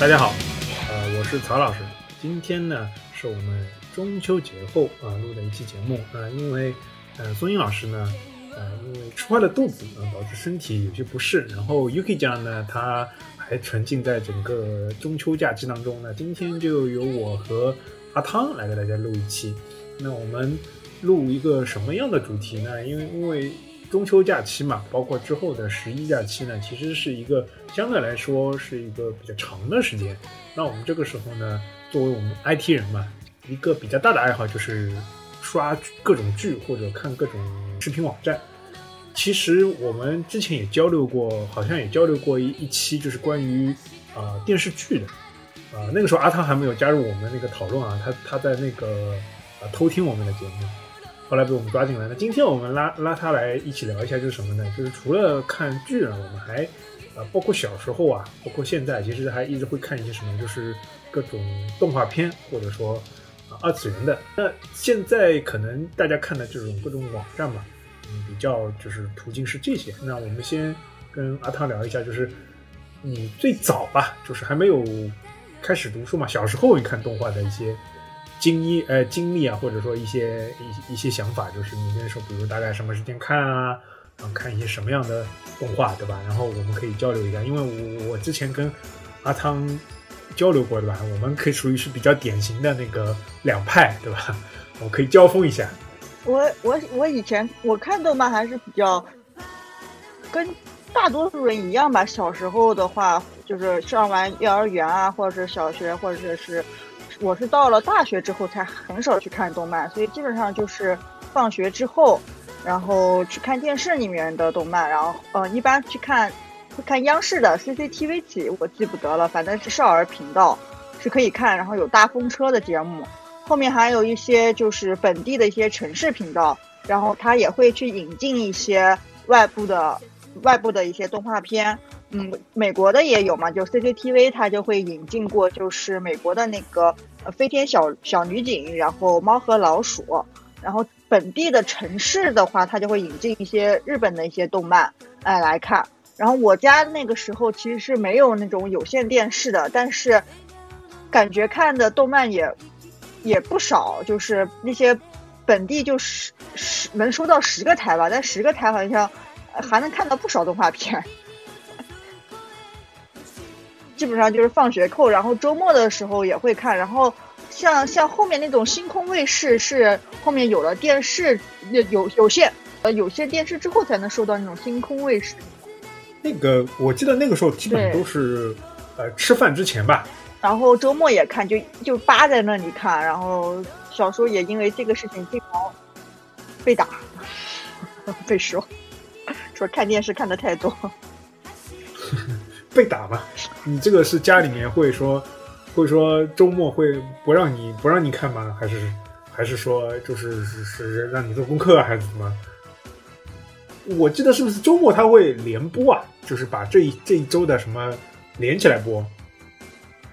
大家好，呃，我是曹老师。今天呢，是我们中秋节后啊录的一期节目啊、因为呃松英老师呢，呃，因为吃坏了肚子啊，导致身体有些不适。然后 Yuki 酱呢，他还沉浸在整个中秋假期当中。那今天就由我和阿汤来给大家录一期。那我们录一个什么样的主题呢？因为因为中秋假期嘛，包括之后的十一假期呢，其实是一个相对来说是一个比较长的时间。那我们这个时候呢，作为我们 IT 人嘛，一个比较大的爱好就是刷各种剧或者看各种视频网站。其实我们之前也交流过，好像也交流过一一期，就是关于啊、电视剧的。啊、那个时候阿汤还没有加入我们那个讨论啊，他他在那个啊、偷听我们的节目，后来被我们抓进来。那今天我们拉拉他来一起聊一下，就是什么呢？就是除了看剧啊，我们还啊、包括小时候啊，包括现在，其实还一直会看一些什么，就是各种动画片，或者说啊二次元的。那现在可能大家看的这种各种网站嘛，嗯，比较就是途径是这些。那我们先跟阿汤聊一下，就是你最早吧，就是还没有开始读书嘛，小时候你看动画的一些经历呃经历啊，或者说一些一一些想法，就是你那时候比如大概什么时间看啊，然后看一些什么样的动画，对吧？然后我们可以交流一下，因为我我之前跟阿汤交流过，对吧？我们可以属于是比较典型的那个两派，对吧？我可以交锋一下。我我我以前我看动漫还是比较跟大多数人一样吧。小时候的话，就是上完幼儿园啊，或者是小学，或者是我是到了大学之后才很少去看动漫，所以基本上就是放学之后，然后去看电视里面的动漫，然后呃一般去看会看央视的 CCTV 几，我记不得了，反正是少儿频道是可以看，然后有大风车的节目。后面还有一些就是本地的一些城市频道，然后他也会去引进一些外部的外部的一些动画片，嗯，美国的也有嘛，就 CCTV 它就会引进过，就是美国的那个呃飞天小小女警，然后猫和老鼠，然后本地的城市的话，它就会引进一些日本的一些动漫，哎来看。然后我家那个时候其实是没有那种有线电视的，但是感觉看的动漫也也不少，就是那些本地就十十能收到十个台吧，但十个台好像还能看到不少动画片。基本上就是放学后，然后周末的时候也会看。然后像像后面那种星空卫视是后面有了电视有有有线呃有线电视之后才能收到那种星空卫视。那个我记得那个时候基本都是呃吃饭之前吧，然后周末也看，就就扒在那里看。然后小时候也因为这个事情经常被打，被说说看电视看的太多。被打嘛。你这个是家里面会说，会说周末会不让你不让你看吗？还是还是说就是是是让你做功课，还是怎么？我记得是不是周末他会连播啊？就是把这一这一周的什么连起来播。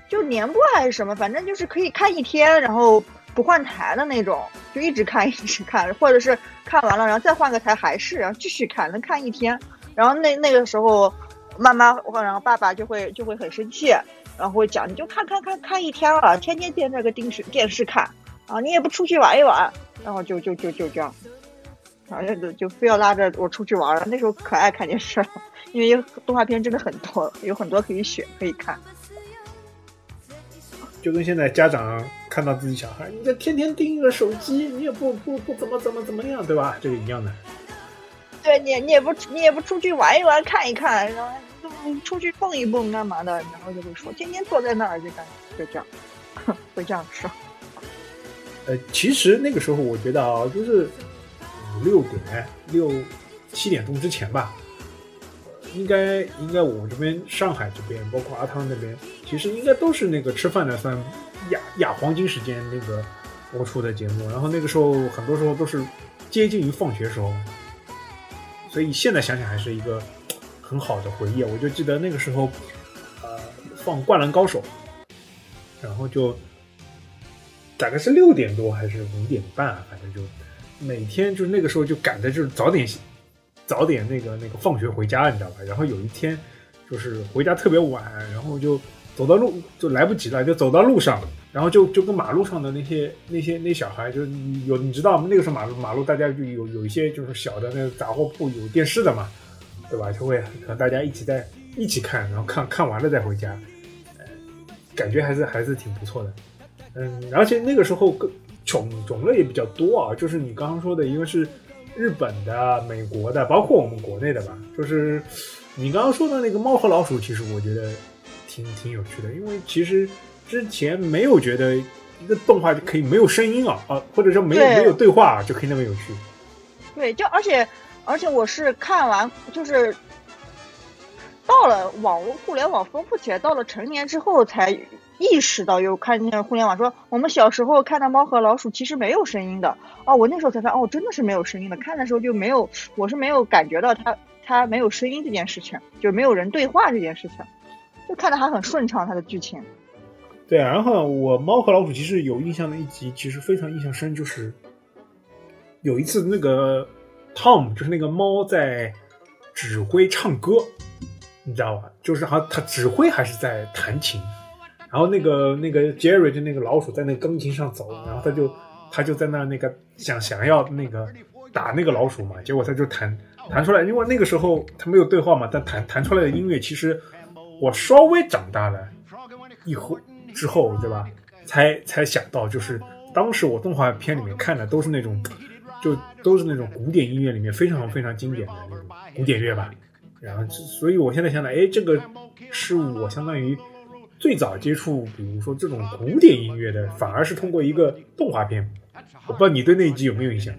就连播还是什么，反正就是可以看一天，然后不换台的那种，就一直看一直看，或者是看完了然后再换个台还是，然后继续看，能看一天。然后那那个时候，妈妈或然后爸爸就会就会很生气，然后会讲你就看看看看一天了，天天盯着个电视电视看啊，你也不出去玩一玩，然后就就就就这样，反正就就非要拉着我出去玩了。那时候可爱看电视了，因为动画片真的很多，有很多可以选可以看。就跟现在家长看到自己小孩，你这天天盯着手机，你也不不不怎么怎么怎么样，对吧？这个一样的。对你，你也不你也不出去玩一玩、看一看，然后出去蹦一蹦干嘛的，然后就会说天天坐在那儿就干就这样，会这样说。呃，其实那个时候我觉得啊，就是五六点、六七点钟之前吧，应该应该我这边上海这边，包括阿汤那边，其实应该都是那个吃饭的算亚亚黄金时间那个播出的节目，然后那个时候很多时候都是接近于放学时候，所以现在想想还是一个很好的回忆。我就记得那个时候，呃，放《灌篮高手》，然后就大概是六点多还是五点半，反正就每天就是那个时候就赶着就是早点早点那个那个放学回家，你知道吧？然后有一天就是回家特别晚，然后就走到路就来不及了，就走到路上，然后就就跟马路上的那些那些那小孩，就有你知道？那个时候马路马路大家就有有一些就是小的那个杂货铺有电视的嘛，对吧？就会和大家一起在一起看，然后看看完了再回家，呃，感觉还是还是挺不错的。嗯，而且那个时候各种种类也比较多啊，就是你刚刚说的，一个是日本的、美国的，包括我们国内的吧。就是你刚刚说的那个猫和老鼠，其实我觉得挺挺有趣的，因为其实之前没有觉得一个动画就可以没有声音啊啊，或者说没有没有对话就可以那么有趣。对，就而且而且我是看完就是到了网络互联网丰富起来，到了成年之后才意识到，有看见互联网说我们小时候看到猫和老鼠其实没有声音的哦，我那时候才发现哦，真的是没有声音的。看的时候就没有，我是没有感觉到它它没有声音这件事情，就没有人对话这件事情，就看的还很顺畅它的剧情。对啊，然后我猫和老鼠其实有印象的一集，其实非常印象深，就是有一次那个 Tom 就是那个猫在指挥唱歌，你知道吧？就是好像他指挥还是在弹琴，然后那个那个 Jerry 就那个老鼠在那个钢琴上走，然后他就他就在那那个想想要那个打那个老鼠嘛，结果他就弹弹出来，因为那个时候他没有对话嘛，但弹弹出来的音乐其实我稍微长大了以后之后，对吧？才才想到，就是当时我动画片里面看的都是那种，就都是那种古典音乐里面非常非常经典的那种古典乐吧。然后，所以我现在想想，哎，这个是我相当于最早接触，比如说这种古典音乐的，反而是通过一个动画片。我不知道你对那一集有没有印象？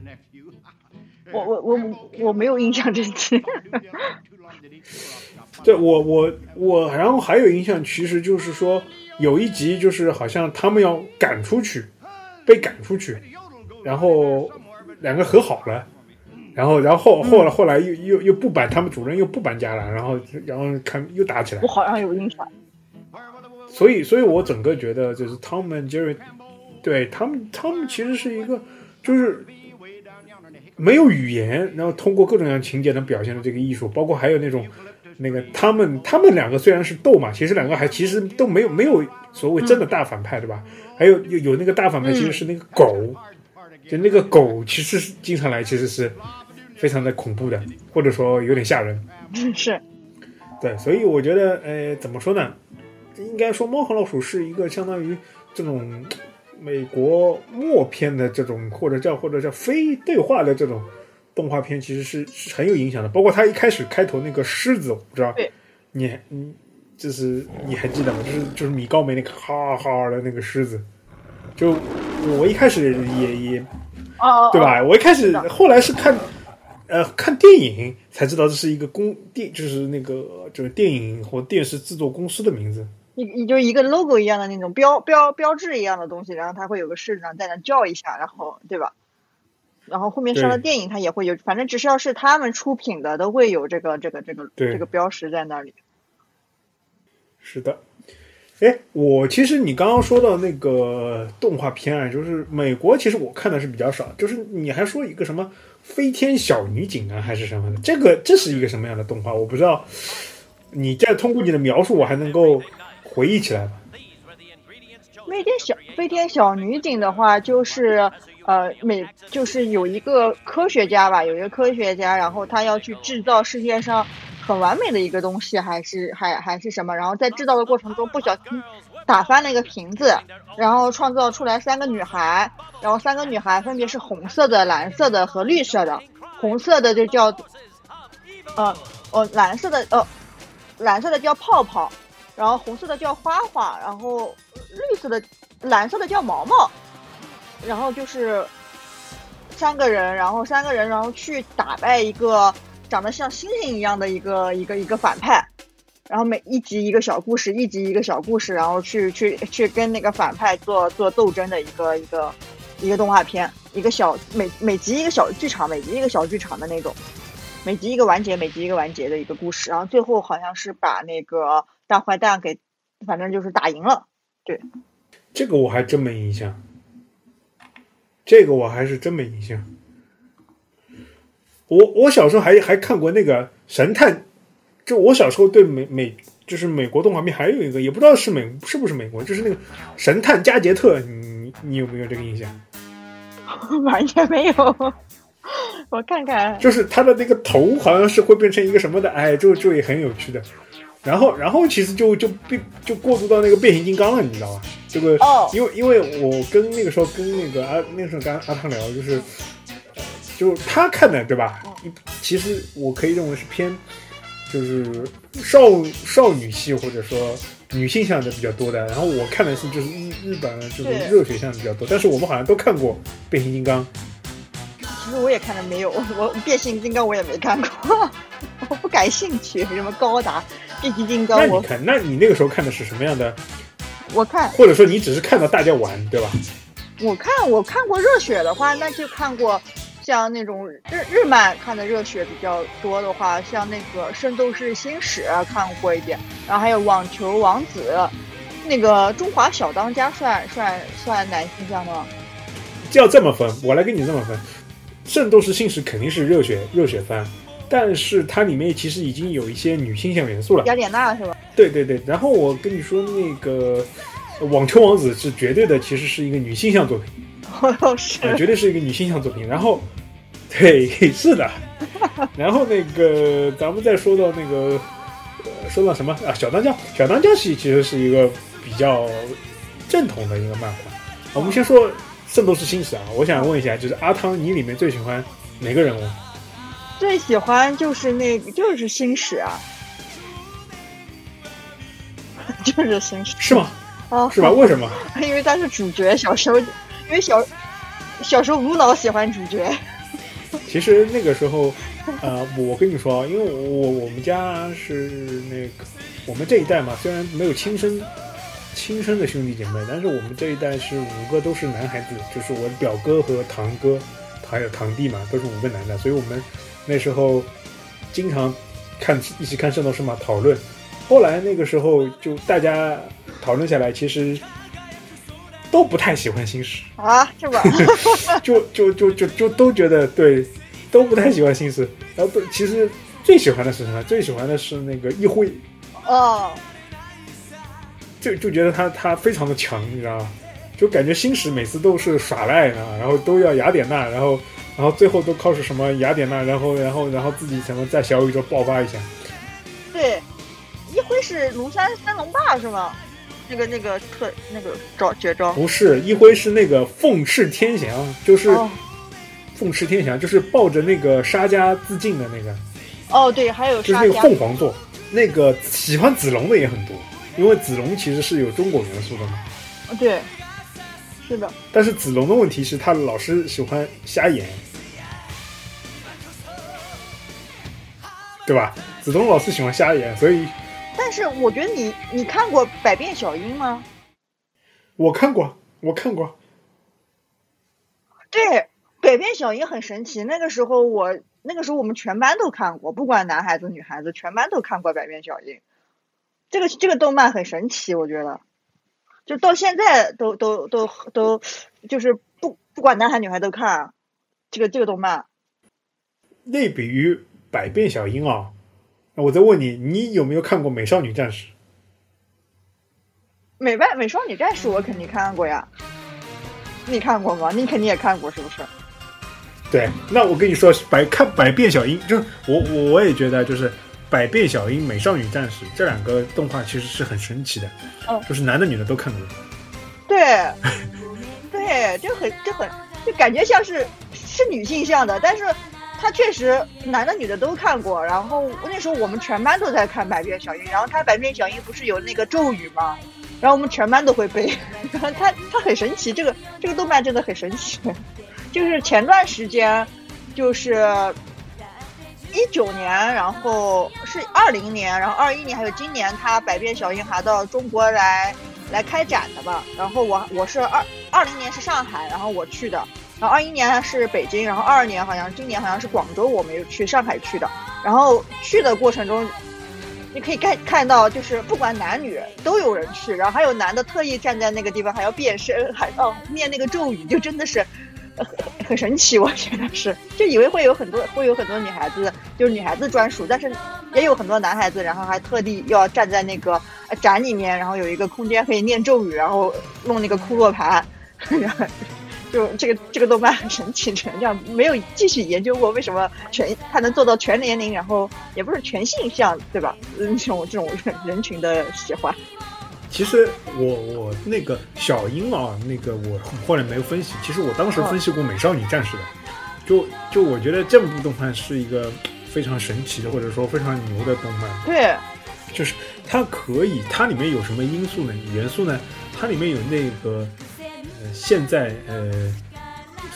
我我我我没有印象这集。对我我我，然后还有印象，其实就是说有一集就是好像他们要赶出去，被赶出去，然后两个和好了，然后然后后来后来又又又不搬，他们主人又不搬家了，然后然后看又打起来我，好像有印象。所以所以我整个觉得就是 Tom and Jerry，对他们他们其实是一个就是没有语言，然后通过各种各样情节能表现的这个艺术，包括还有那种那个他们他们两个虽然是斗嘛，其实两个还其实都没有没有所谓真的大反派，对吧？还有有有那个大反派其实是那个狗，就那个狗其实是经常来其实是非常的恐怖的，或者说有点吓人。是，对，所以我觉得，呃，怎么说呢？应该说，《猫和老鼠》是一个相当于这种美国默片的这种，或者叫或者叫非对话的这种动画片，其实是是很有影响的。包括它一开始开头那个狮子，我不知道对你你就是你还记得吗？就是就是米高梅那个哈哈的那个狮子，就我一开始也也哦哦，对吧？我一开始后来是看，呃，看电影才知道这是一个公电，就是那个就是电影或电视制作公司的名字。你你就一个 logo 一样的那种标标标志一样的东西，然后它会有个市长在那叫一下，然后对吧？然后后面上了电影，它也会有，反正只是要是他们出品的，都会有这个这个这个这个标识在那里。是的，哎，我其实你刚刚说到那个动画片啊，就是美国，其实我看的是比较少。就是你还说一个什么飞天小女警啊，还是什么的，这个这是一个什么样的动画？我不知道。你再通过你的描述，我还能够回忆起来吧？飞天小飞天小女警的话，就是呃美就是有一个科学家吧，有一个科学家，然后他要去制造世界上很完美的一个东西，还是还还是什么，然后在制造的过程中不小心打翻了一个瓶子，然后创造出来三个女孩，然后三个女孩分别是红色的、蓝色的和绿色的，红色的就叫呃哦蓝色的呃蓝色的叫泡泡，然后红色的叫花花，然后绿色的、蓝色的叫毛毛，然后就是三个人，然后三个人，然后去打败一个长得像星星一样的一个一个一个反派，然后每一集一个小故事，一集一个小故事，然后去去去跟那个反派做做斗争的一个一个一个动画片，一个小每每集一个小剧场，每集一个小剧场的那种。每集一个完结，每集一个完结的一个故事，然后最后好像是把那个大坏蛋给，反正就是打赢了。对这个我还真没印象，这个我还是真没印象。我我小时候还还看过那个神探，就我小时候对美美就是美国动画片还有一个，也不知道是美是不是美国，就是那个神探加杰特，你你有没有这个印象？完全没有。我看看，就是他的那个头好像是会变成一个什么的，哎，就就也很有趣的。然后，然后其实就就变就过渡到那个变形金刚了，你知道吧？这个，哦因为因为我跟那个时候跟那个阿那个时候跟阿汤聊，就是就他看的对吧？一其实我可以认为是偏就是少少女系或者说女性向的比较多的，然后我看的是就是日日本就是对热血向的比较多，但是我们好像都看过变形金刚。其实我也看了没有，我变形金刚我也没看过，我不感兴趣。什么高达、变形金刚，我那你看，那你那个时候看的是什么样的？我看或者说你只是看到大家玩，对吧？我看我看过热血的话，那就看过像那种日日漫看的热血比较多的话，像那个《圣斗士星矢》看过一点，然后还有《网球王子》，那个《中华小当家算》算算男性向吗？就要这么分，我来跟你这么分。《圣斗士星矢》肯定是热血热血番，但是它里面其实已经有一些女性向元素了。雅典娜是吧？对对对，然后我跟你说，那个《网球王子》是绝对的，其实是一个女性向作品，哦，是呃，绝对是一个女性向作品。然后，对，是的。然后那个，咱们再说到那个，呃，说到什么啊？小当家，小当家系其实是一个比较正统的一个漫画。我们先说《圣斗士星矢》啊，我想问一下，就是阿汤，你里面最喜欢哪个人物？最喜欢就是那个就是星矢啊，就是星矢是吗？啊，是吧？为什么？因为他是主角，小时候因为小小时候无脑喜欢主角。其实那个时候，呃，我跟你说，因为我我们家是那个我们这一代嘛，虽然没有亲生亲生的兄弟姐妹，但是我们这一代是五个都是男孩子，就是我表哥和堂哥，还有堂弟嘛，都是五个男的，所以我们那时候经常看一起看《圣斗士》嘛，讨论。后来那个时候就大家讨论下来，其实都不太喜欢星矢。啊，是吧？就就就就就都觉得对，都不太喜欢星矢。然后都其实最喜欢的是什么？最喜欢的是那个一辉，哦，就就觉得他他非常的强，你知道吗？就感觉星矢每次都是耍赖呢，然后都要雅典娜，然后然后最后都靠是什么雅典娜，然后然后然后自己什么在小宇宙爆发一下。对，一辉是庐山三龙霸是吗？那个那个特那个招绝招。不是一辉是那个凤翅天翔，就是哦凤翅天翔，就是抱着那个沙家自尽的那个。哦，对，还有就是那个。凤凰座，那个喜欢子龙的也很多，因为子龙其实是有中国元素的嘛。对，是的。但是子龙的问题是他老是喜欢瞎眼，对吧？子龙老是喜欢瞎眼，所以但是我觉得你你看过《百变小樱》吗？我看过，我看过。对，《百变小樱》很神奇。那个时候我那个时候我们全班都看过，不管男孩子女孩子，全班都看过《百变小樱》。这个这个动漫很神奇，我觉得，就到现在都都都都，就是不不管男孩女孩都看这个这个动漫。类比于百变小樱啊，那我再问你，你有没有看过《美少女战士》？美外美少女战士我肯定看过呀，你看过吗？你肯定也看过是不是？对，那我跟你说，百看百变小樱，就是我我我也觉得，就是百变小樱、美少女战士这两个动画其实是很神奇的，嗯就是男的女的都看过。对，对，就很就很就感觉像是是女性向的，但是他确实男的女的都看过。然后那时候我们全班都在看《百变小樱》，然后他《百变小樱》不是有那个咒语吗？然后我们全班都会背，然后它它很神奇，这个这个动漫真的很神奇。就是前段时间，就是一九年，然后是二零年，然后二一年还有今年，他百变小樱还到中国来来开展的吧。然后我我是二二零年是上海，然后我去的，然后二一年是北京，然后二二年好像今年好像是广州，我们又去上海去的。然后去的过程中，你可以看看到，就是不管男女都有人去，然后还有男的特意站在那个地方还要变身，还要念那个咒语，就真的是。很很神奇，我觉得是，就以为会有很多会有很多女孩子，就是女孩子专属，但是也有很多男孩子，然后还特地要站在那个展里面，然后有一个空间可以念咒语，然后弄那个库洛盘，就这个这个动漫很神奇，这样没有继续研究过为什么全它能做到全年龄，然后也不是全性向，对吧？嗯，这种这种人群的喜欢。其实我我那个小樱啊，那个我后来没有分析。其实我当时分析过《美少女战士》的，就就我觉得这部动漫是一个非常神奇的，或者说非常牛的动漫。对，就是它可以，它里面有什么因素呢？元素呢？它里面有那个呃，现在呃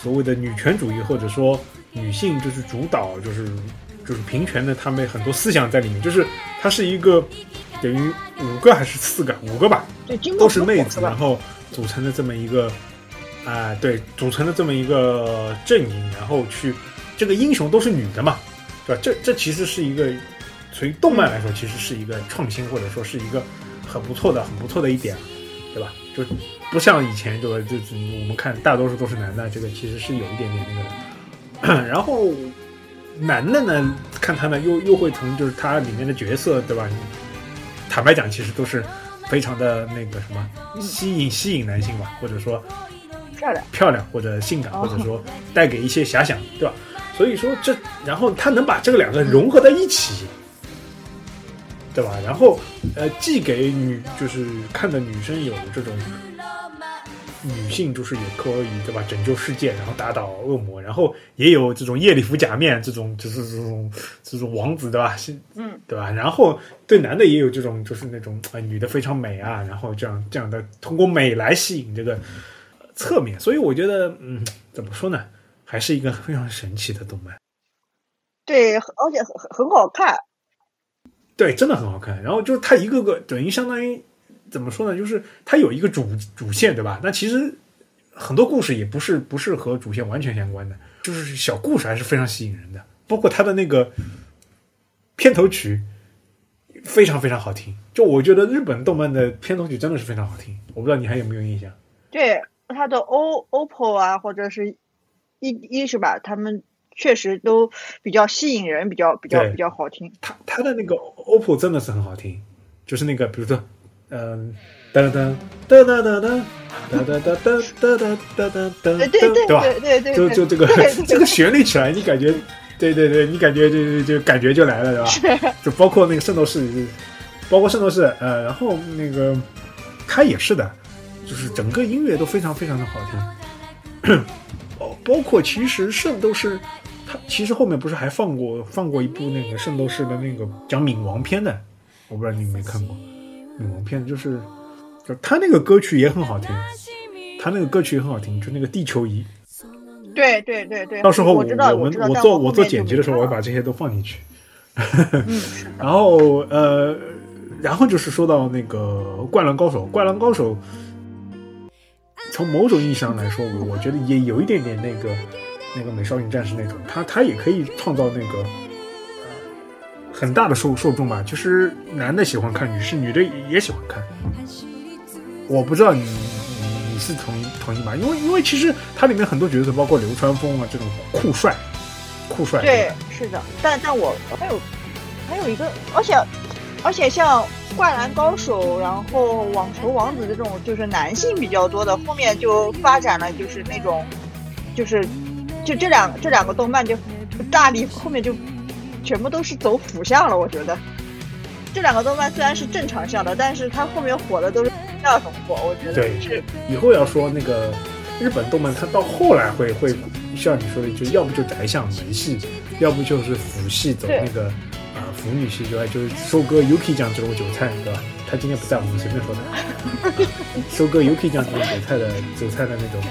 所谓的女权主义，或者说女性就是主导，就是就是平权的，他们很多思想在里面。就是它是一个。等于五个还是四个？五个吧，都是妹子，然后组成的这么一个，啊，对，组成的这么一个阵营，然后去，这个英雄都是女的嘛，对吧？这这其实是一个，从动漫来说，其实是一个创新，或者说是一个很不错的、很不错的一点，对吧？就不像以前，对吧？就我们看大多数都是男的，这个其实是有一点点那个的。然后男的呢，看他呢，又又会从就是他里面的角色，对吧？坦白讲，其实都是非常的那个什么吸引吸引男性吧，或者说漂亮漂亮或者性感，或者说带给一些遐想，对吧？所以说这，然后他能把这个两个融合在一起，对吧？然后呃，既给女就是看的女生有这种。女性就是也可以对吧？拯救世界，然后打倒恶魔，然后也有这种夜礼服假面这种，就是这种这种王子对吧？是嗯，对吧？然后对男的也有这种，就是那种啊，女的非常美啊，然后这样这样的通过美来吸引这个侧面，所以我觉得嗯，怎么说呢？还是一个非常神奇的动漫。对，而且很很好看。对，真的很好看。然后就是它一个个等于相当于。怎么说呢？就是它有一个主主线，对吧？那其实很多故事也不是不是和主线完全相关的，就是小故事还是非常吸引人的。包括它的那个片头曲非常非常好听，就我觉得日本动漫的片头曲真的是非常好听。我不知道你还有没有印象？对，它的 O OPPO 啊，或者是一一是吧？他们确实都比较吸引人，比较比较比较好听。它它的那个 OPPO 真的是很好听，就是那个比如说。嗯，哒哒哒哒哒哒哒哒哒哒哒哒哒哒哒，对对吧？对对，就就这个这个旋律起来，你感觉，对对对，你感觉就就就感觉就来了，对吧？就包括那个圣斗士，包括圣斗士，呃，然后那个他也是的，就是整个音乐都非常非常的好听。哦，包括其实圣斗士，他其实后面不是还放过放过一部那个圣斗士的那个讲冥王篇的，我不知道你有没有看过。女王片就是，就他那个歌曲也很好听，他那个歌曲也很好听，就那个地球仪。对对对对。到时候我我们我做我做剪辑的时候，我会把这些都放进去。然后呃，然后就是说到那个《灌篮高手》，《灌篮高手》从某种意义上来说，我我觉得也有一点点那个那个美少女战士那种，他他也可以创造那个。很大的受受众吧，就是男的喜欢看，女士女的也喜欢看。我不知道你你你是同意同意吗？因为因为其实它里面很多角色，包括流川枫啊这种酷帅，酷帅。对，是的。但但我还有还有一个，而且而且像灌篮高手，然后网球王子这种就是男性比较多的，后面就发展了就是那种就是就这两这两个动漫就大力后面就。全部都是走腐向了，我觉得这两个动漫虽然是正常向的，但是它后面火的都是第二种火，我觉得对是以后要说那个日本动漫，它到后来会会像你说的，就要不就宅向门系，要不就是腐系走那个啊腐女系，之外？就是收割 Yuki 酱这种韭菜，对吧？他今天不在，我们随便说的。收割 Yuki 酱这种韭菜的韭菜的那种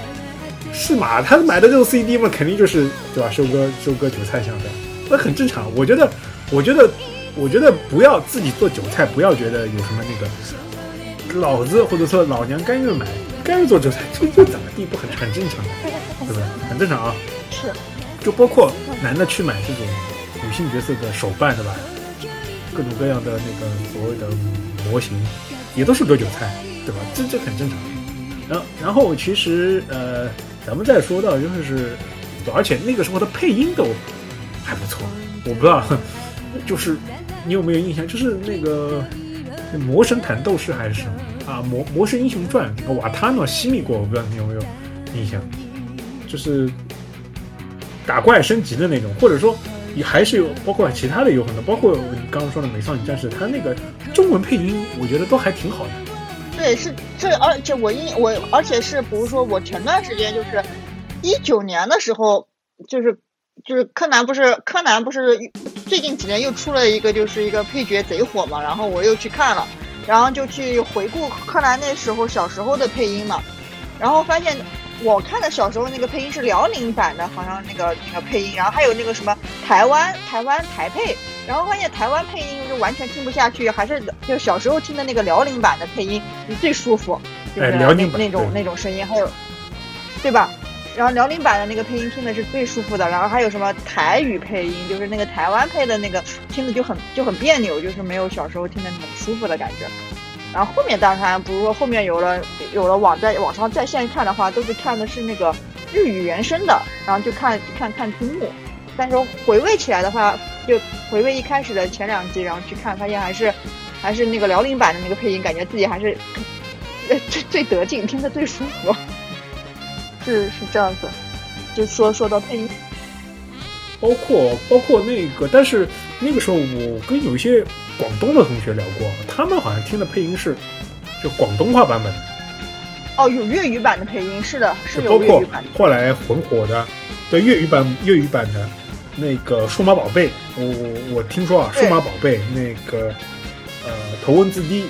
是嘛？他买的这种 CD 嘛，肯定就是对吧？收割收割韭菜向的。那很正常，我觉得，我觉得，我觉得不要自己做韭菜，不要觉得有什么那个，老子或者说老娘甘愿买，甘愿做韭菜，这这怎么地不很很正常，对不对？很正常啊。是。就包括男的去买这种女性角色的手办，对吧？各种各样的那个所谓的模型，也都是割韭菜，对吧？这这很正常。然后，然后其实呃，咱们再说到就是，而且那个时候的配音都。还不错，我不知道，就是你有没有印象？就是那个《魔神弹斗士》还是什么啊？《魔魔神英雄传》瓦塔诺西米过，我不知道你有没有印象？就是打怪升级的那种，或者说也还是有包括其他的有很多，包括你刚刚说的《美少女战士》，它那个中文配音，我觉得都还挺好的。对，是这，而且我印我，而且是比如说我前段时间就是一九年的时候，就是就是柯南不是柯南不是最近几年又出了一个就是一个配角贼火嘛，然后我又去看了，然后就去回顾柯南那时候小时候的配音嘛，然后发现。我看的小时候那个配音是辽宁版的，好像那个那个配音，然后还有那个什么台湾台湾台配，然后发现台湾配音就完全听不下去，还是就小时候听的那个辽宁版的配音最舒服，就是那那种那种声音，还有对吧？然后辽宁版的那个配音听的是最舒服的，然后还有什么台语配音，就是那个台湾配的那个听的就很就很别扭，就是没有小时候听的那么舒服的感觉。然后后面当然，比如说后面有了有了网在网上在线看的话，都是看的是那个日语原声的，然后就看看看字幕。但是回味起来的话，就回味一开始的前两集，然后去看，发现还是还是那个辽宁版的那个配音，感觉自己还是最 最得劲，听得最舒服。是是这样子，就说说到配音，包括包括那个，但是那个时候我跟有一些。广东的同学聊过，他们好像听的配音是就广东话版本。哦，有粤语版的配音，是的，是有粤语版。后来很火的，对粤语版粤语版的那个数码宝贝，我我我听说啊，数码宝贝那个呃头文字 D，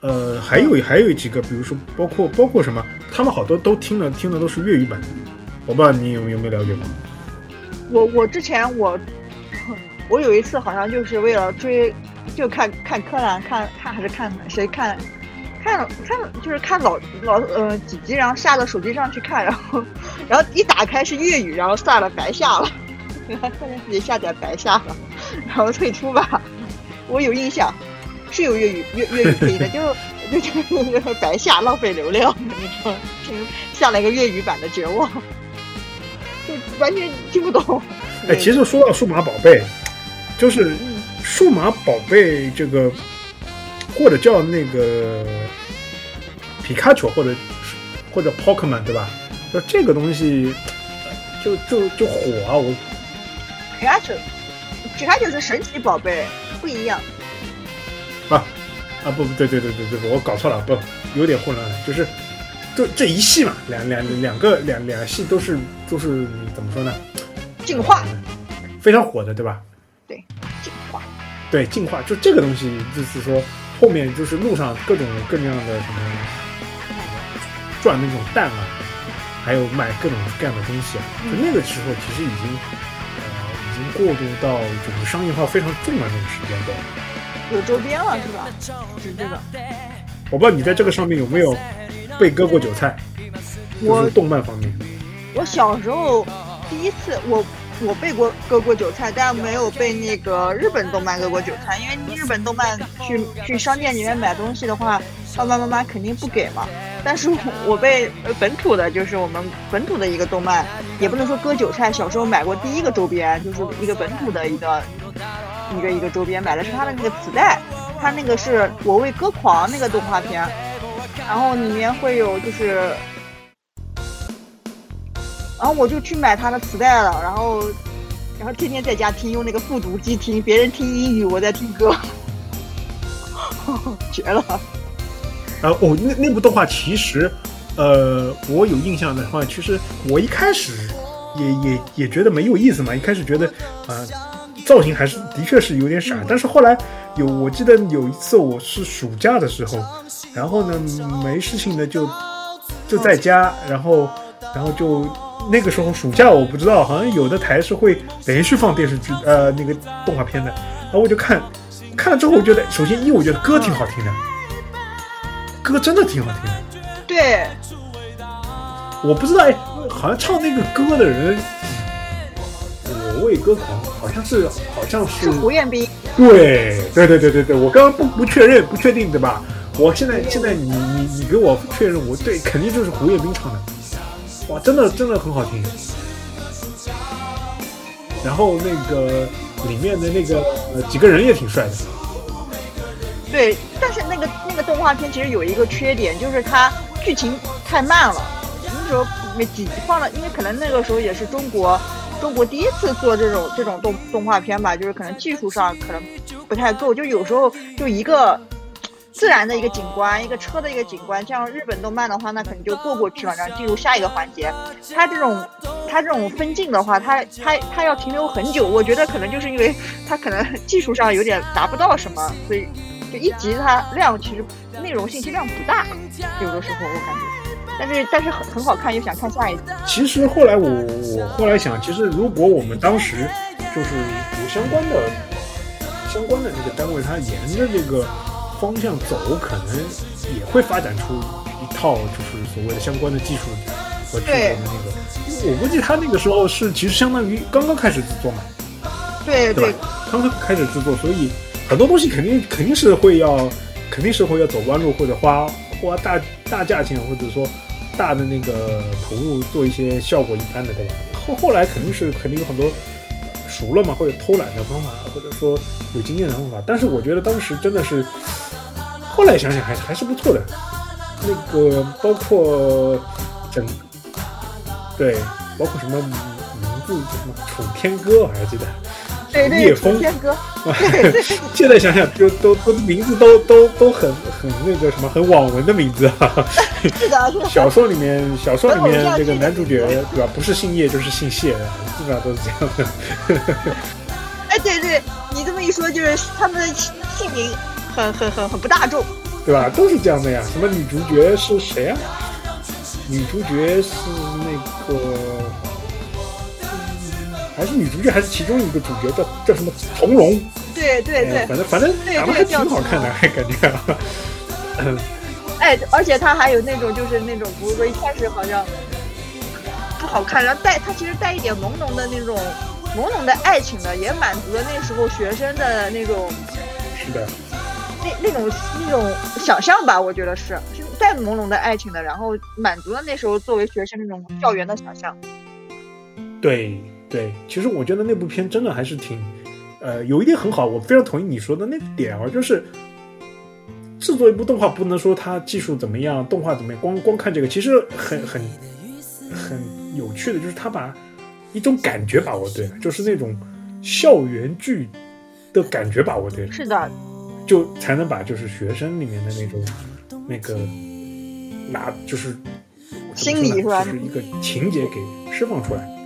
呃还有还有几个，比如说包括包括什么，他们好多都听了听的都是粤语版的。我不知道你有有没有了解过？我我之前我 我有一次好像就是为了追。就看看柯南，看看还是看谁看，看看就是看老老呃几集，然后下到手机上去看，然后 然后一打开是粤语，然后算了，白下了，然后发现自己下载白下了，然后退出吧。我有印象，是有粤语粤粤语配音的，就就就白下，浪费流量那种，下了一个粤语版的绝望，就完全听不懂。哎，其实说到数码宝贝，就是。数码宝贝这个，或者叫那个皮卡丘，或者或者 Pokemon，对吧？就这个东西，就就就火啊！我皮卡丘，皮卡丘是神奇宝贝，不一样。啊啊不不对对对对对，我搞错了，不有点混乱了，就是这这一系嘛，两两两个两两系都是都是怎么说呢？进化，非常火的，对吧？对，进化对进化就这个东西，就是说后面就是路上各种各样的什么赚那种蛋啊，还有买各种各样的东西啊，就那个时候其实已经呃已经过渡到就是商业化非常重的那个时间段，有周边了是吧？是这个。我不知道你在这个上面有没有被割过韭菜，就是动漫方面。我小时候第一次我。我被过割过韭菜，但没有被那个日本动漫割过韭菜。因为日本动漫去去商店里面买东西的话，爸爸妈妈肯定不给嘛。但是我被本土的，就是我们本土的一个动漫，也不能说割韭菜。小时候买过第一个周边，就是一个本土的一个一个一个周边，买的是他的那个磁带，他那个是我为歌狂那个动画片，然后里面会有就是。然后我就去买他的磁带了，然后，然后天天在家听，用那个复读机听，别人听英语，我在听歌，绝了！啊哦，那那部动画其实，呃，我有印象的话，其实我一开始也也也觉得没有意思嘛，一开始觉得啊，造型还是的确是有点傻，但是后来有，我记得有一次我是暑假的时候，然后呢没事情呢就就在家，然后然后就。那个时候暑假我不知道，好像有的台是会连续放电视剧，呃，那个动画片的。然后我就看，看了之后我觉得，首先一我觉得歌挺好听的，歌真的挺好听的。对，我不知道，哎，好像唱那个歌的人，我为歌狂，好像是，好像是胡彦斌。对，对对对对对，我刚刚不不确认，不确定，对吧？我现在现在你你你给我确认，我对，肯定就是胡彦斌唱的。哇，真的真的很好听。然后那个里面的那个呃几个人也挺帅的。对，但是那个那个动画片其实有一个缺点，就是它剧情太慢了。那时候没几放了，因为可能那个时候也是中国中国第一次做这种这种动动画片吧，就是可能技术上可能不太够，就有时候就一个自然的一个景观，一个车的一个景观，像日本动漫的话，那可能就过过去了，然后进入下一个环节。它这种它这种分镜的话，它它它要停留很久，我觉得可能就是因为它可能技术上有点达不到什么，所以。就一集它量其实内容信息量不大，有的时候我感觉，但是但是很很好看，又想看下一集。其实后来我我后来想，其实如果我们当时就是有相关的相关的这个单位，它沿着这个方向走，可能也会发展出一套就是所谓的相关的技术和制作的那个。我估计他那个时候是其实相当于刚刚开始制作嘛，对对，刚刚开始制作，所以。很多东西肯定肯定是会要，肯定是会要走弯路或者花花大大价钱或者说大的那个投入做一些效果一般的，对吧？后后来肯定是肯定有很多熟了嘛，或者偷懒的方法，或者说有经验的方法。但是我觉得当时真的是，后来想想还还是不错的。那个包括整对，包括什么名字什么《楚天歌》，我还记得。对对，天歌。现在想想，就都都名字都都都很很那个什么，很网文的名字啊。是的，小说里面，小说里面这个男主角对吧？不是姓叶就是姓谢，基本上都是这样的。哎，对对，你这么一说，就是他们的姓名很很很很不大众，对吧？都是这样的呀。什么女主角是谁啊？女主角是那个。还是女主角，还是其中一个主角，叫叫什么？从容。对对对，反正反正长得还挺好看的，还感觉。哎，而且他还有那种，就是那种，不是说一开始好像不好看，然后带他其实带一点朦胧的那种朦胧的爱情的，也满足了那时候学生的那种。是的。那那种那种想象吧，我觉得是是带朦胧的爱情的，然后满足了那时候作为学生那种校园的想象。对。对，其实我觉得那部片真的还是挺，呃，有一点很好，我非常同意你说的那个点啊，就是制作一部动画不能说它技术怎么样，动画怎么样，光光看这个其实很很很有趣的，就是他把一种感觉把握对了，就是那种校园剧的感觉把握对了，是的，就才能把就是学生里面的那种那个拿就是心理是吧，就是一个情节给释放出来。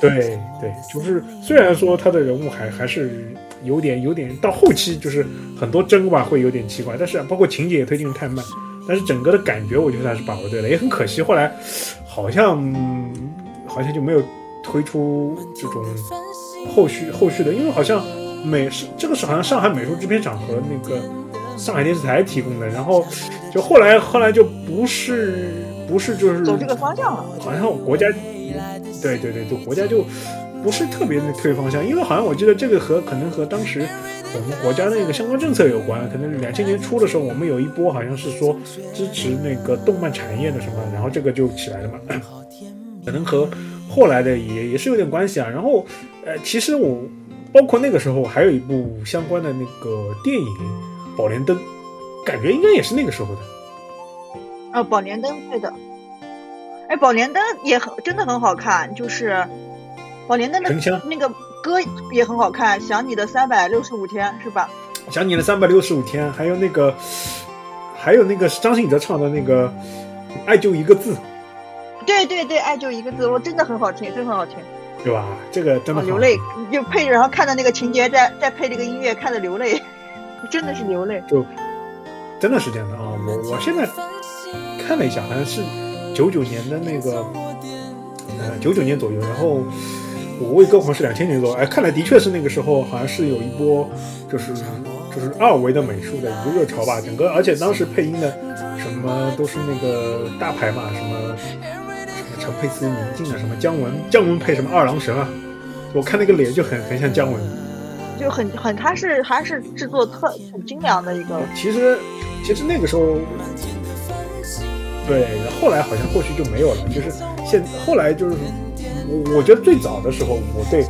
对对，就是虽然说他的人物还还是有点有点到后期就是很多帧吧会有点奇怪，但是包括情节也推进的太慢，但是整个的感觉我觉得还是把握对了，也很可惜后来好像好像就没有推出这种后续后续的，因为好像美是这个是好像上海美术制片厂和那个上海电视台提供的，然后就后来后来就不是不是就是走这个方向了，好像国家。对对对，就国家就不是特别的推方向，因为好像我记得这个和可能和当时我们国家那个相关政策有关，可能两千年初的时候，我们有一波好像是说支持那个动漫产业的什么，然后这个就起来了嘛，可能和后来的也也是有点关系啊。然后呃，其实我包括那个时候还有一部相关的那个电影《宝莲灯》，感觉应该也是那个时候的。呃，《宝莲灯》对的。哎，宝莲灯也很真的很好看，就是宝莲灯的那个歌也很好看，想你的三百六十五天是吧？想你的三百六十五天，还有那个，还有那个张信哲唱的那个，爱就一个字。对对对，爱就一个字，我真的很好听，真很好听。对吧？这个真的流泪，就配着然后看到那个情节，再再配这个音乐，看的流泪，真的是流泪。就真的是这样的啊！我我现在看了一下，好像是。九九年的那个，呃，九九年左右，然后我为歌狂是两千年左右，哎，看来的确是那个时候，好像是有一波，就是就是二维的美术的一个热潮吧。整个，而且当时配音的什么都是那个大牌嘛，什么什么陈佩斯、宁静啊，什么姜文，姜文配什么二郎神啊，我看那个脸就很很像姜文，就很很，他是还是制作特很精良的一个。其实其实那个时候。对，后来好像后续就没有了。就是现后来就是我，我觉得最早的时候，我对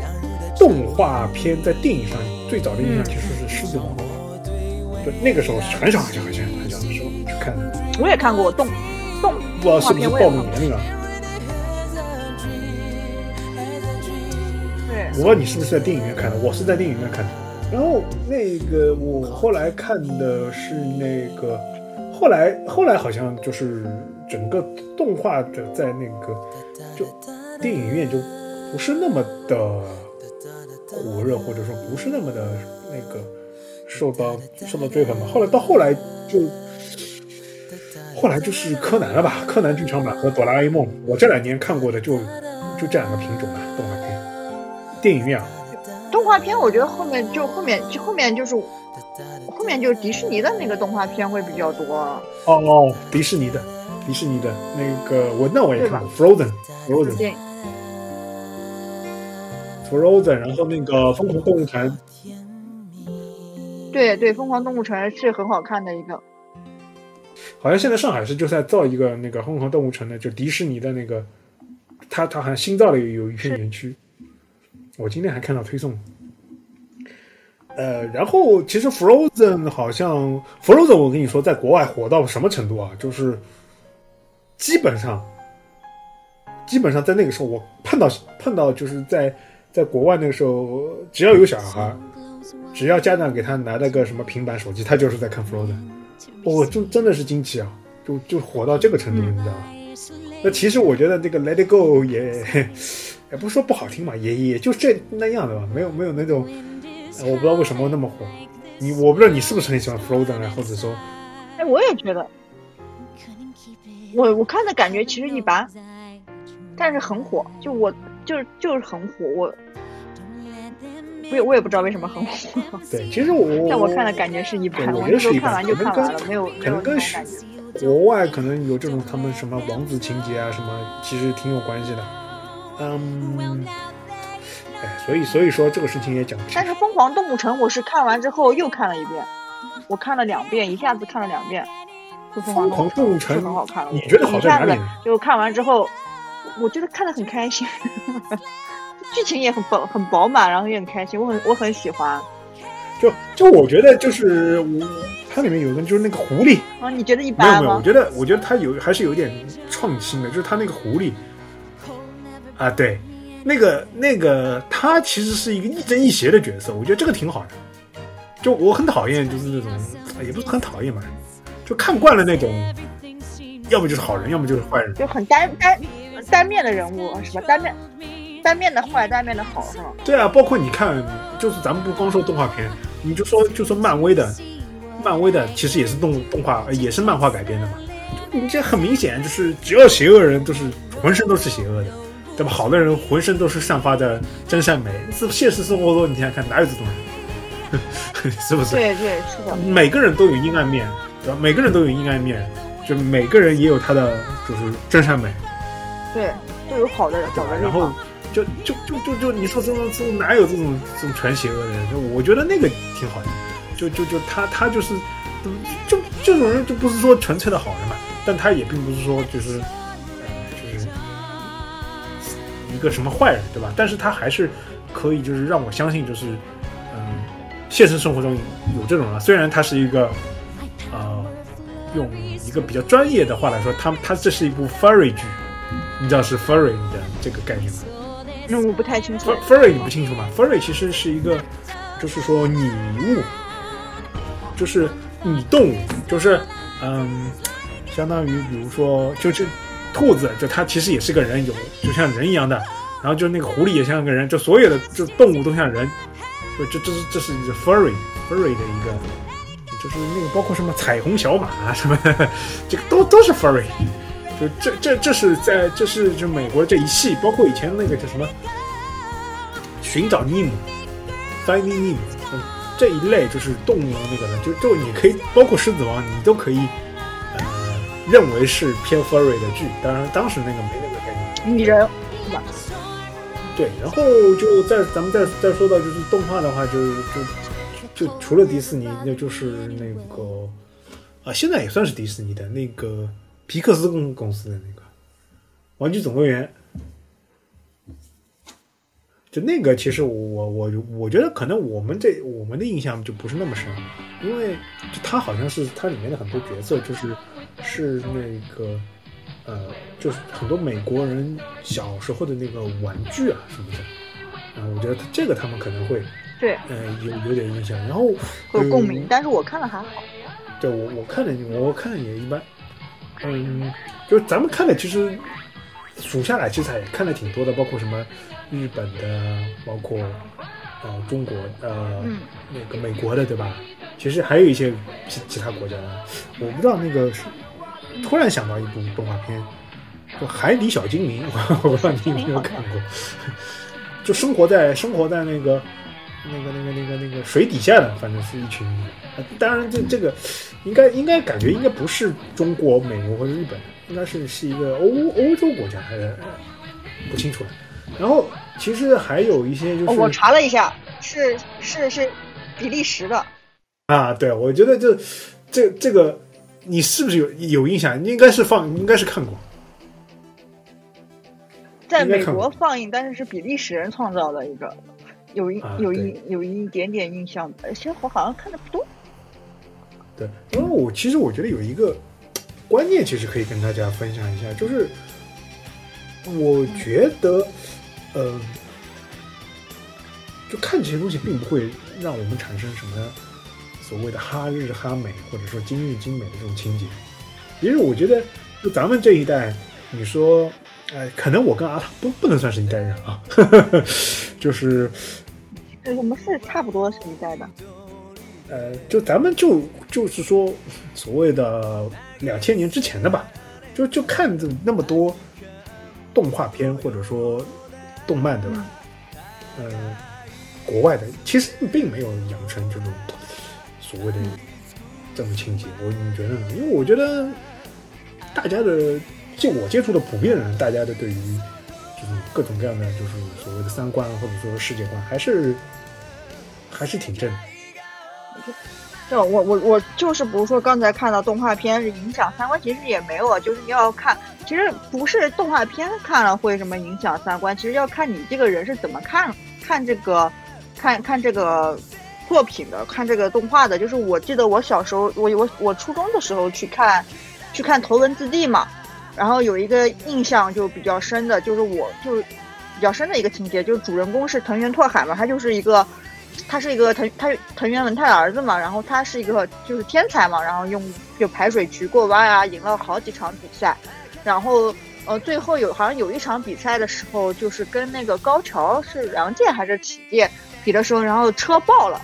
动画片在电影上最早的印象其实是《狮子王》，就那个时候很小很小很小很小的时候去看的，我也看过动动不知道是不是暴露年龄了。对我不知道你是不是在电影院看的，我是在电影院看的。然后那个我后来看的是那个，后来后来好像就是整个动画的在那个就电影院就不是那么的火热，或者说不是那么的那个受到受到追捧吧。后来到后来就后来就是柯南了吧，柯南剧场版和哆啦 A 梦，我这两年看过的就就这两个品种啊，动画片，电影院啊。动画片，我觉得后面就后面就后面就是后面就是迪士尼的那个动画片会比较多。哦哦，迪士尼的，迪士尼的那个我那我也看过，Frozen，Frozen，Frozen，然后那个《疯狂动物城》，对对，《疯狂动物城》是很好看的一个。好像现在上海市就在造一个那个《疯狂动物城》的，就迪士尼的那个，它它好像新造的有一片园区，我今天还看到推送。呃，然后其实 Frozen 好像 Frozen，我跟你说，在国外火到什么程度啊？就是基本上，基本上在那个时候，我碰到碰到就是在在国外那个时候，只要有小孩，只要家长给他拿了个什么平板手机，他就是在看 Frozen。哦，就真的是惊奇啊！就就火到这个程度，你知道吗？那其实我觉得这个 Let It Go 也也不是说不好听嘛，也也就这那样的吧，没有没有那种，我不知道为什么那么火。你我不知道你是不是很喜欢 Frozen 啊，或者说哎，我也觉得，我我看的感觉其实一般，但是很火，就我就是就是很火，我我也我也不知道为什么很火，对，其实我但我看的感觉是一般，对我我觉得是一般那时候看完就可能跟看完了，没有没可能跟有感觉。国外可能有这种他们什么王子情节啊什么，其实挺有关系的。嗯，哎，所以所以说这个事情也讲不清但是《疯狂动物城》我是看完之后又看了一遍，我看了两遍，一下子看了两遍。就《疯疯狂动物城是很好看的。你觉得好在哪里？就看完之后，我觉得看的很开心，剧情也很饱很饱满，然后也很开心，我很我很喜欢。就就我觉得就是我它里面有个就是那个狐狸，啊，你觉得一没有般没有，我？觉得我觉得它有还是有点创新的，就是它那个狐狸啊，对，那个那个他其实是一个亦正亦邪的角色，我觉得这个挺好的。就我很讨厌就是那种，啊也不是很讨厌吧，就看惯了那种，要么就是好人，要么就是坏人。就很单单单面的人物是吧？单面单面的坏，单面的好是吧？对啊，包括你看，就是咱们不光说动画片，你就说就说漫威的，漫威的其实也是动动画，呃也是漫画改编的嘛。你这很明显就是，只要邪恶人都是浑身都是邪恶的，对吧？好的人浑身都是散发着真善美。是现实生活中，你想想看，哪有这种人？是不是？对对是的，每个人都有阴暗面，对吧？每个人都有阴暗面，就每个人也有他的就是真善美。对都有好的？好的地然后。就就就就就你说这种这种哪有这种这种全邪恶的人？就我觉得那个挺好的，就就就他他就是，就就这种人就不是说纯粹的好人嘛，但他也并不是说就是一个什么坏人，对吧？但是他还是可以就是让我相信就是嗯，现实生活中有这种人，虽然他是一个呃用一个比较专业的话来说，他他这是一部 furry 剧，你知道是 furry 的这个概念吗？那我不太清楚 Fur-。furry 你不清楚吗？furry 其实是一个，就是说拟物，就是拟动物，就是嗯，相当于比如说，就是兔子，就它其实也是个人，有就像人一样的，然后就那个狐狸也像个人，就所有的就动物都像人，就这这是这是 furry furry 的一个，就是那个包括什么彩虹小马啊什么的，这个都都是 furry。就这这这是在这是就美国这一系，包括以前那个叫什么寻找尼姆 （Finding Nemo） 这一类就是动物那个的，就就你可以包括狮子王，你都可以认为是偏 furry 的剧。当然当时那个没那个概念。拟人是吧？对，然后就再咱们再再说到就是动画的话，就就就除了迪士尼，那就是那个啊，现在也算是迪士尼的那个皮克斯公公司的那个《玩具总动员》，就就那个，其实我我我觉得可能我们这我们的印象就不是那么深，因为就他好像是它里面的很多角色就是是那个呃，就是很多美国人小时候的那个玩具啊什么的，然后我觉得这个他们可能会对，呃有有点印象，然后会有共鸣，嗯但是我看了还好。对我我看了我看的也一般，嗯，就是咱们看的其实数下来其实也看的挺多的，包括什么日本的，包括呃中国呃、嗯。那个美国的，对吧？其实还有一些其其他国家的，我不知道那个是突然想到一部动画片，就《海底小精灵》，我不知道你有没有看过，就生活在生活在那个。那个、那个、那个、那个水底下的，反正是一群。呃当然这，这个应该应该感觉应该不是中国、美国或者日本，应该是是一个欧欧洲国家，还是不清楚了。然后其实还有一些就是、哦我查了一下，是是是比利时的。啊，对，我觉得这这这个你是不是有有印象？应该是放，应该是看过。在美国放映，但是是比利时人创造的一个，有一、啊有一对有一点点印象，而且我好像看的不多。对，因为我其实我觉得有一个观念，其实可以跟大家分享一下，就是我觉得，呃，就看这些东西，并不会让我们产生什么所谓的哈日哈美，或者说今日今美的这种情节。其实我觉得，就咱们这一代，你说，哎，可能我跟阿汤不不能算是一代人啊，就是对，我们是差不多是一代的。呃，就咱们就就是说，所谓的两千年之前的吧，就就看着那么多动画片或者说动漫，对吧？呃，国外的其实并没有养成这种所谓的这么清晰，我你觉得呢？因为我觉得大家的，就我接触的普遍人，大家的对于就是各种各样的就是所谓的三观或者说世界观，还是还是挺正的。就我我我就是，比如说刚才看到动画片影响三观，其实也没有，就是要看，其实不是动画片看了会什么影响三观，其实要看你这个人是怎么看看这个看看这个作品的，看这个动画的。就是我记得我小时候，我我我初中的时候去看去看《头文字 D》嘛，然后有一个印象就比较深的，就是我就比较深的一个情节，就是主人公是藤原拓海嘛，他就是一个。他是一个藤他藤原文太的儿子嘛，然后他是一个就是天才嘛，然后用就排水渠过弯啊，赢了好几场比赛，然后呃最后有好像有一场比赛的时候，就是跟那个高桥是梁界还是启界比的时候，然后车爆了，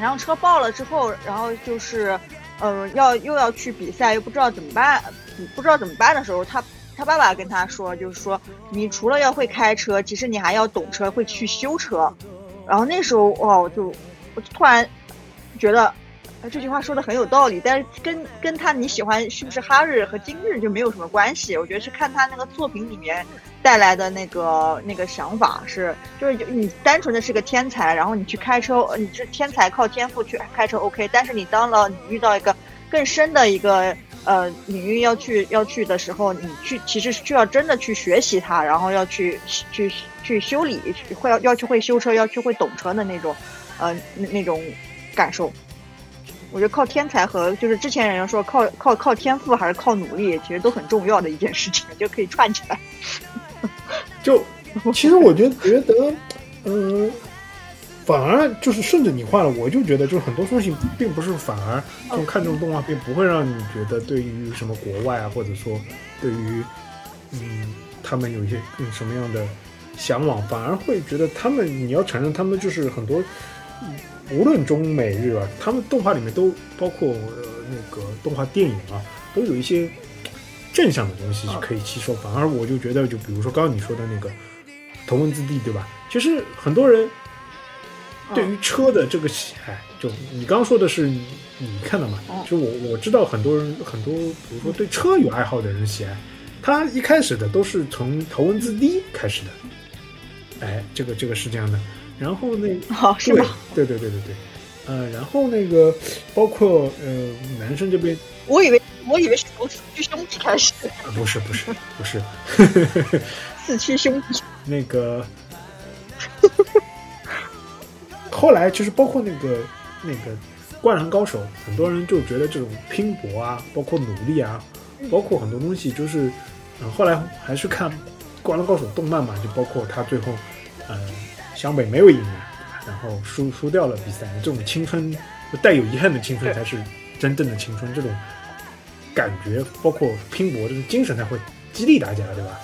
然后车爆了之后，然后就是呃要又要去比赛，又不知道怎么办，不知道怎么办的时候，他他爸爸跟他说，就是说你除了要会开车，其实你还要懂车，会去修车。然后那时候哇，我就我就突然觉得，这句话说的很有道理，但是跟跟他你喜欢是不是哈日和今日就没有什么关系。我觉得是看他那个作品里面带来的那个那个想法是，就是你单纯的是个天才，然后你去开车，呃你是天才靠天赋去开车 OK，但是你当了你遇到一个更深的一个。呃，领域要去要去的时候，你去其实需要真的去学习它，然后要去去去修理，会要要去会修车，要去会懂车的那种，呃，那那种感受。我觉得靠天才和就是之前人说靠靠靠天赋还是靠努力，其实都很重要的一件事情，就可以串起来。就其实我觉得觉得，嗯、反而就是顺着你话了，我就觉得就是很多东西并不是反而就看这种动画片不会让你觉得对于什么国外啊，或者说对于嗯他们有一些嗯什么样的向往，反而会觉得他们你要承认他们就是很多。嗯无论中美日啊，他们动画里面都包括呃那个动画电影啊，都有一些正向的东西是可以吸收。反而我就觉得，就比如说刚刚你说的那个头文字 D，对吧？其实很多人对于车的这个喜爱，就你刚刚说的是你你看到嘛？嗯就我我知道很多人很多，比如说对车有爱好的人喜爱，他一开始的都是从头文字 D 开始的。哎，这个这个是这样的。然后那哦，是对吗？对对对对对，呃，然后那个包括呃男生这边我以为我以为是从四驱兄弟开始，啊不是不是不是四驱兄弟。那个后来就是包括那个那个灌篮高手，很多人就觉得这种拼搏啊，包括努力啊，包括很多东西，就是嗯，后来还是看灌篮高手动漫嘛，就包括他最后嗯湘北没有赢啊，然后输输掉了比赛，这种青春带有遗憾的青春才是真正的青春，这种感觉包括拼搏这种精神才会激励大家，对吧？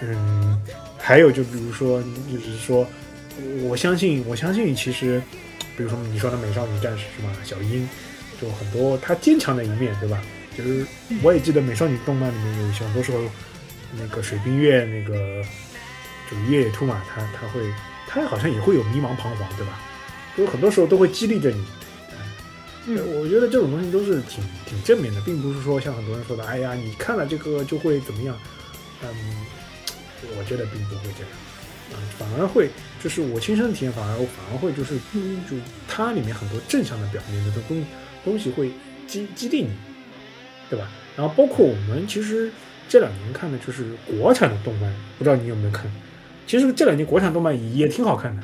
嗯，还有就比如说，就是说，我相信，我相信，其实，比如说你说的美少女战士是吧？小樱，就很多她坚强的一面，对吧？就是我也记得美少女动漫里面有很多时候，那个水冰月那个就月野兔嘛，她她会，她好像也会有迷茫彷徨，对吧？就很多时候都会激励着你。嗯，我觉得这种东西都是挺挺正面的，并不是说像很多人说的，哎呀，你看了这个就会怎么样？嗯，我觉得并不会这样，啊，反而会就是我亲身体验，反而我反而会就是就它里面很多正向的表面的东东西会激激励你，对吧？然后包括我们其实这两年看的就是国产的动漫，不知道你有没有看？其实这两年国产动漫也挺好看的。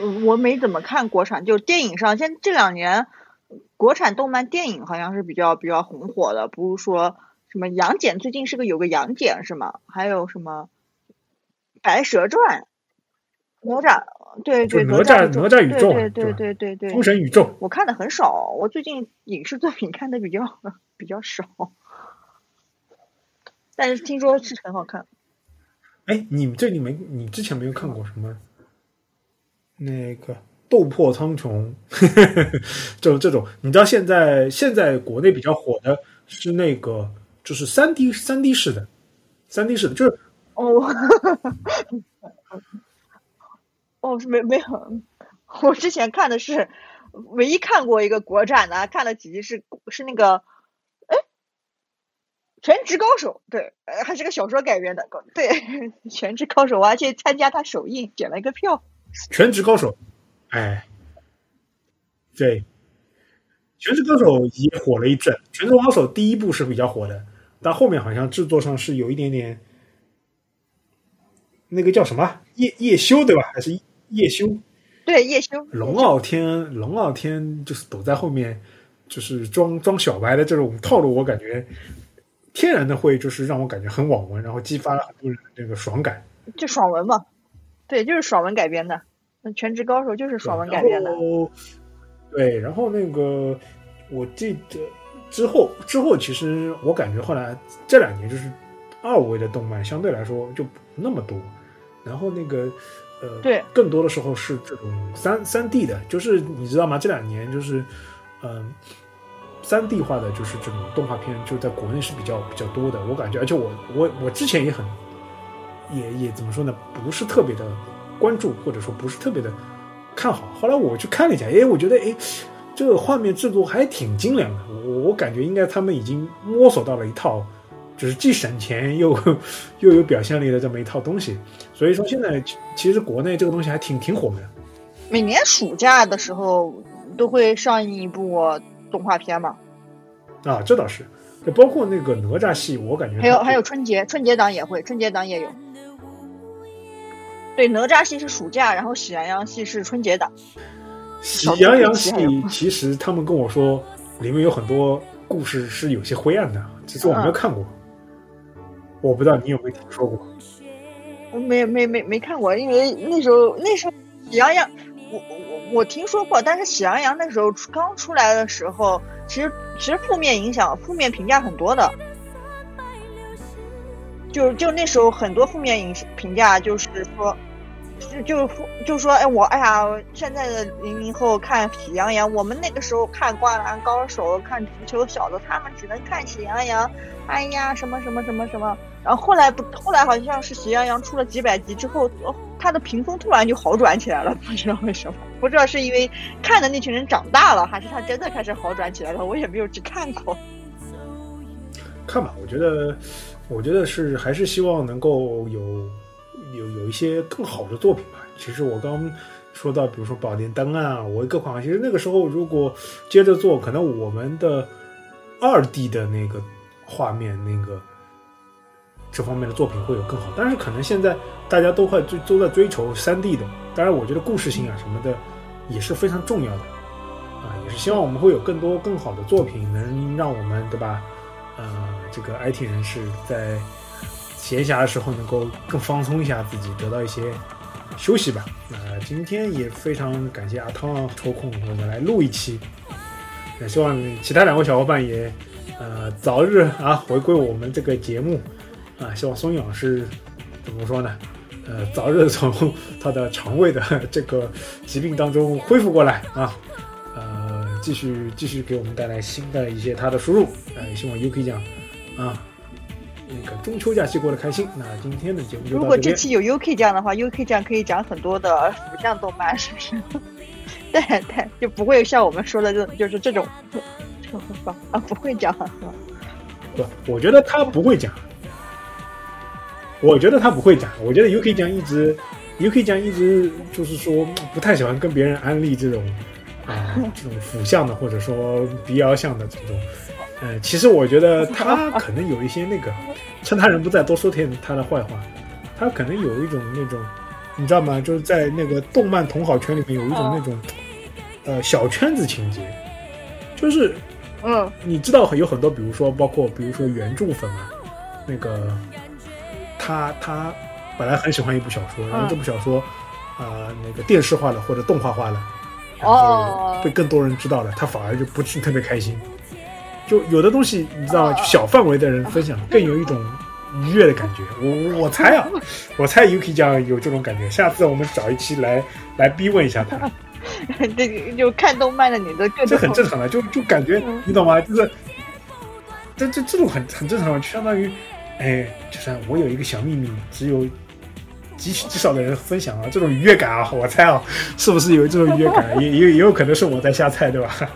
嗯，我没怎么看国产，就电影上，现这两年国产动漫电影好像是比较比较红火的，不是说什么杨戬，最近是个有个杨戬是吗？还有什么白蛇传、哪吒，对对，哪吒哪吒宇宙，对对对对对，封神宇宙，我看的很少，我最近影视作品看的比较 比较少，但是听说是很好看。哎，你这里没，你之前没有看过什么？那个斗破苍穹，这种这种，你知道现在现在国内比较火的是那个，就是三 D 三 D 式的，三 D 式的，就是哦，哦是，没没有，我之前看的是唯一看过一个国产的，看了几集是是那个，全职高手，对，呃还是个小说改编的，对，全职高手，我还去参加他首映，捡了一个票。全职高手，哎，对，全职高手也火了一阵。全职高手第一部是比较火的，但后面好像制作上是有一点点，那个叫什么叶叶修对吧？还是叶修？对叶修。龙傲天，龙傲天就是躲在后面，就是装装小白的这种套路，我感觉天然的会就是让我感觉很网文，然后激发了很多人那个爽感。就爽文嘛。对，就是爽文改编的，那《全职高手》就是爽文改编的。对，然后那个我记得之后之后，其实我感觉后来这两年就是二维的动漫相对来说就不那么多，然后那个呃，对，更多的时候是这种三三 D 的，就是你知道吗？这两年就是嗯，三 D 化的就是这种动画片就在国内是比较比较多的，我感觉，而且我我我之前也很。也也怎么说呢？不是特别的关注，或者说不是特别的看好。后来我去看了一下，哎，我觉得哎，这个画面制作还挺精良的。我我感觉应该他们已经摸索到了一套，就是既省钱又 又有表现力的这么一套东西。所以说现在其实国内这个东西还挺挺火的。每年暑假的时候都会上映一部动画片嘛？啊，这倒是。就包括那个哪吒戏，我感觉还有还有春节春节档也会，春节档也有。对，哪吒戏是暑假，然后喜羊羊戏是春节档。喜羊羊戏其实他们跟我说，里面有很多故事是有些灰暗的。其实我没有看过，我不知道你有没有听说过。我没没没没看过，因为那时候那时候喜羊羊，我我我听说过，但是喜羊羊那时候刚出来的时候，其实其实负面影响、负面评价很多的。就就那时候很多负面影评价，就是说，就就就说，哎我哎呀，现在的零零后看喜羊羊，我们那个时候看灌篮高手、看足球小子，他们只能看喜羊羊，哎呀什么什么什么什么。然后后来不，后来好像是喜羊羊出了几百集之后，哦他的评分突然就好转起来了，不知道为什么，不知道是因为看的那群人长大了，还是他真的开始好转起来了，我也没有去看过。看吧，我觉得。我觉得是还是希望能够有有有一些更好的作品吧。其实我刚说到，比如说《宝莲灯》啊，我各款，其实那个时候如果接着做，可能我们的二 D 的那个画面，那个这方面的作品会有更好。但是可能现在大家都会追都在追求三 D 的。当然，我觉得故事性啊什么的，也是非常重要的啊，也是希望我们会有更多更好的作品，能让我们对吧？呃，这个 IT 人士在闲暇的时候能够更放松一下自己，得到一些休息吧。那今天也非常感谢阿汤抽空我们来录一期，那希望其他两位小伙伴也呃早日啊回归我们这个节目啊，希望松影老师怎么说呢？呃，早日从 他的肠胃的这个疾病当中恢复过来啊，呃，继续继续给我们带来新的一些他的输入，呃，也希望 UK 酱啊，那个中秋假期过得开心。那今天的节目就如果到这期有 UK 酱的话，UK 酱可以讲很多的腐向动漫，是不是？对对，就不会像我们说的这就是这种这种方啊，不会讲？不，我觉得他不会讲。我觉得他不会讲。我觉得 UK 酱一直，UK 酱一直就是说不太喜欢跟别人安利这种啊、这种腐向的或者说 BL 向的这种。呃，其实我觉得他可能有一些那个，趁他人不在多说点他的坏话。他可能有一种那种，你知道吗？就是在那个动漫同好圈里面有一种那种，呃，小圈子情节，就是嗯你知道有很多，比如说包括比如说原著粉嘛，那个他他本来很喜欢一部小说，然后这部小说啊、那个电视化了或者动画化了，然后哦被更多人知道了，他反而就不是特别开心。就有的东西你知道就小范围的人分享更有一种愉悦的感觉。我 我猜啊，我猜 Yuki 酱有这种感觉。下次我们找一期来来逼问一下他。这个就看动漫的你的各这很正常的，就就感觉嗯你懂吗？就是这这这种很很正常的，就相当于，哎，就是我有一个小秘密，只有极极少的人分享啊，这种愉悦感啊，我猜啊，是不是有这种愉悦感？也也也有可能是我在瞎猜，对吧？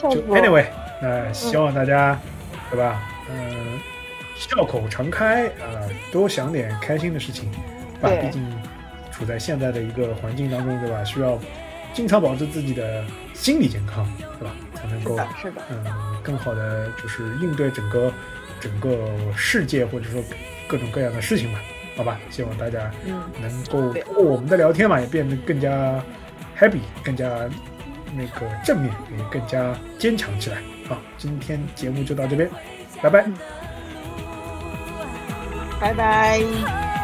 就 anyway，那希望大家，对吧？嗯、笑口常开啊、多想点开心的事情，吧？对毕竟处在现在的一个环境当中，对吧？需要经常保持自己的心理健康，对吧？才能够嗯更好的就是应对整个整个世界或者说各种各样的事情吧，好吧？希望大家嗯，能够通过我们的聊天嘛，也变得更加 happy，更加那个正面，也更加坚强起来。好，今天节目就到这边，拜拜。拜拜。